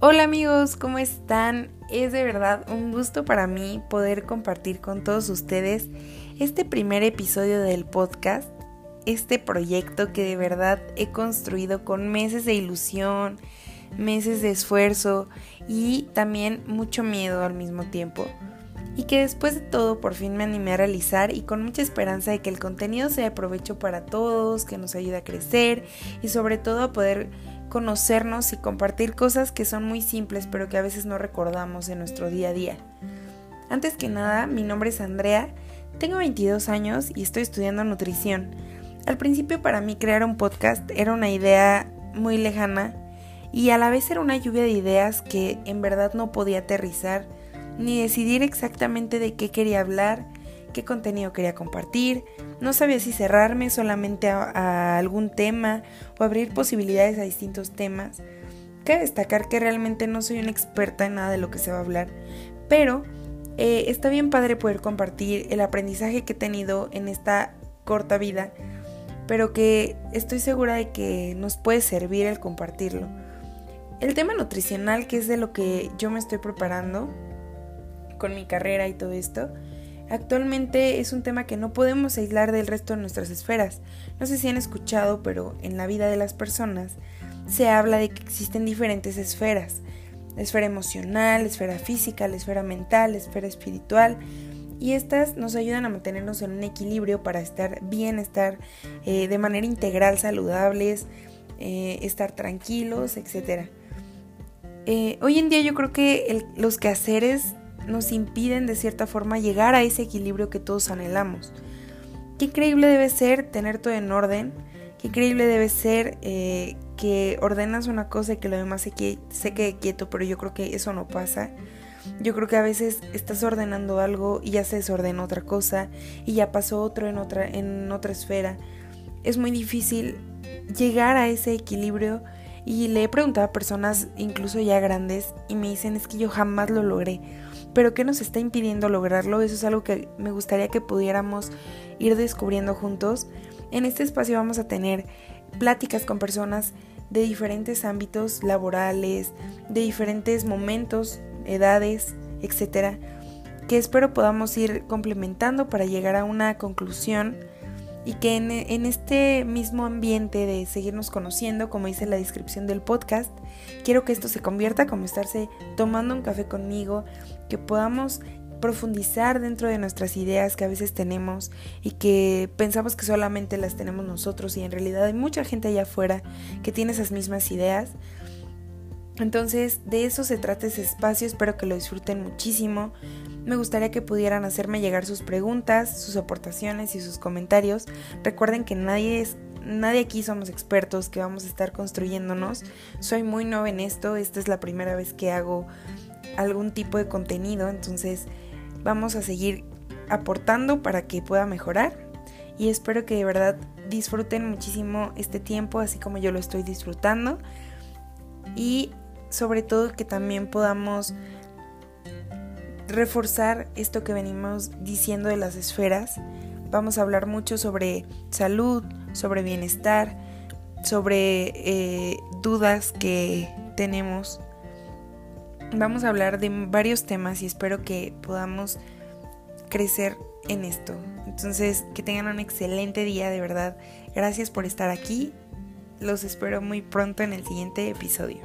Hola amigos, ¿cómo están? Es de verdad un gusto para mí poder compartir con todos ustedes este primer episodio del podcast, este proyecto que de verdad he construido con meses de ilusión, meses de esfuerzo y también mucho miedo al mismo tiempo. Y que después de todo por fin me animé a realizar y con mucha esperanza de que el contenido sea de provecho para todos, que nos ayude a crecer y sobre todo a poder conocernos y compartir cosas que son muy simples pero que a veces no recordamos en nuestro día a día. Antes que nada, mi nombre es Andrea, tengo 22 años y estoy estudiando nutrición. Al principio para mí crear un podcast era una idea muy lejana y a la vez era una lluvia de ideas que en verdad no podía aterrizar ni decidir exactamente de qué quería hablar qué contenido quería compartir, no sabía si cerrarme solamente a, algún tema o abrir posibilidades a distintos temas. Cabe destacar que realmente no soy una experta en nada de lo que se va a hablar, pero eh, está bien padre poder compartir el aprendizaje que he tenido en esta corta vida, pero que estoy segura de que nos puede servir el compartirlo. El tema nutricional, que es de lo que yo me estoy preparando con mi carrera y todo esto, Actualmente es un tema que no podemos aislar del resto de nuestras esferas. No sé si han escuchado, pero en la vida de las personas se habla de que existen diferentes esferas. La esfera emocional, la esfera física, la esfera mental, la esfera espiritual. Y estas nos ayudan a mantenernos en un equilibrio para estar bien, estar eh, de manera integral saludables, eh, estar tranquilos, etc. Eh, hoy en día yo creo que los quehaceres nos impiden de cierta forma llegar a ese equilibrio que todos anhelamos. Qué increíble debe ser tener todo en orden, qué increíble debe ser eh, que ordenas una cosa y que lo demás se, quede quieto, pero yo creo que eso no pasa. Yo creo que a veces estás ordenando algo y ya se desordena otra cosa y ya pasó otro en otra, en otra esfera. Es muy difícil llegar a ese equilibrio y le he preguntado a personas incluso ya grandes y me dicen es que yo jamás lo logré pero ¿qué nos está impidiendo lograrlo? Eso es algo que me gustaría que pudiéramos ir descubriendo juntos. En este espacio vamos a tener pláticas con personas de diferentes ámbitos laborales, de diferentes momentos, edades, etcétera, que espero podamos ir complementando para llegar a una conclusión y que en, este mismo ambiente de seguirnos conociendo, como dice la descripción del podcast, quiero que esto se convierta como estarse tomando un café conmigo, que podamos profundizar dentro de nuestras ideas que a veces tenemos y que pensamos que solamente las tenemos nosotros y en realidad hay mucha gente allá afuera que tiene esas mismas ideas. Entonces de eso se trata ese espacio, espero que lo disfruten muchísimo. Me gustaría que pudieran hacerme llegar sus preguntas, sus aportaciones y sus comentarios. Recuerden que nadie es nadie aquí somos expertos, que vamos a estar construyéndonos. Soy muy nueva en esto, esta es la primera vez que hago algún tipo de contenido, entonces vamos a seguir aportando para que pueda mejorar y espero que de verdad disfruten muchísimo este tiempo así como yo lo estoy disfrutando y sobre todo que también podamos reforzar esto que venimos diciendo de las esferas. Vamos a hablar mucho sobre salud, sobre bienestar, sobre eh, dudas que tenemos vamos a hablar de varios temas y espero que podamos crecer en esto. Entonces, que tengan un excelente día, de verdad. Gracias por estar aquí. Los espero muy pronto en el siguiente episodio.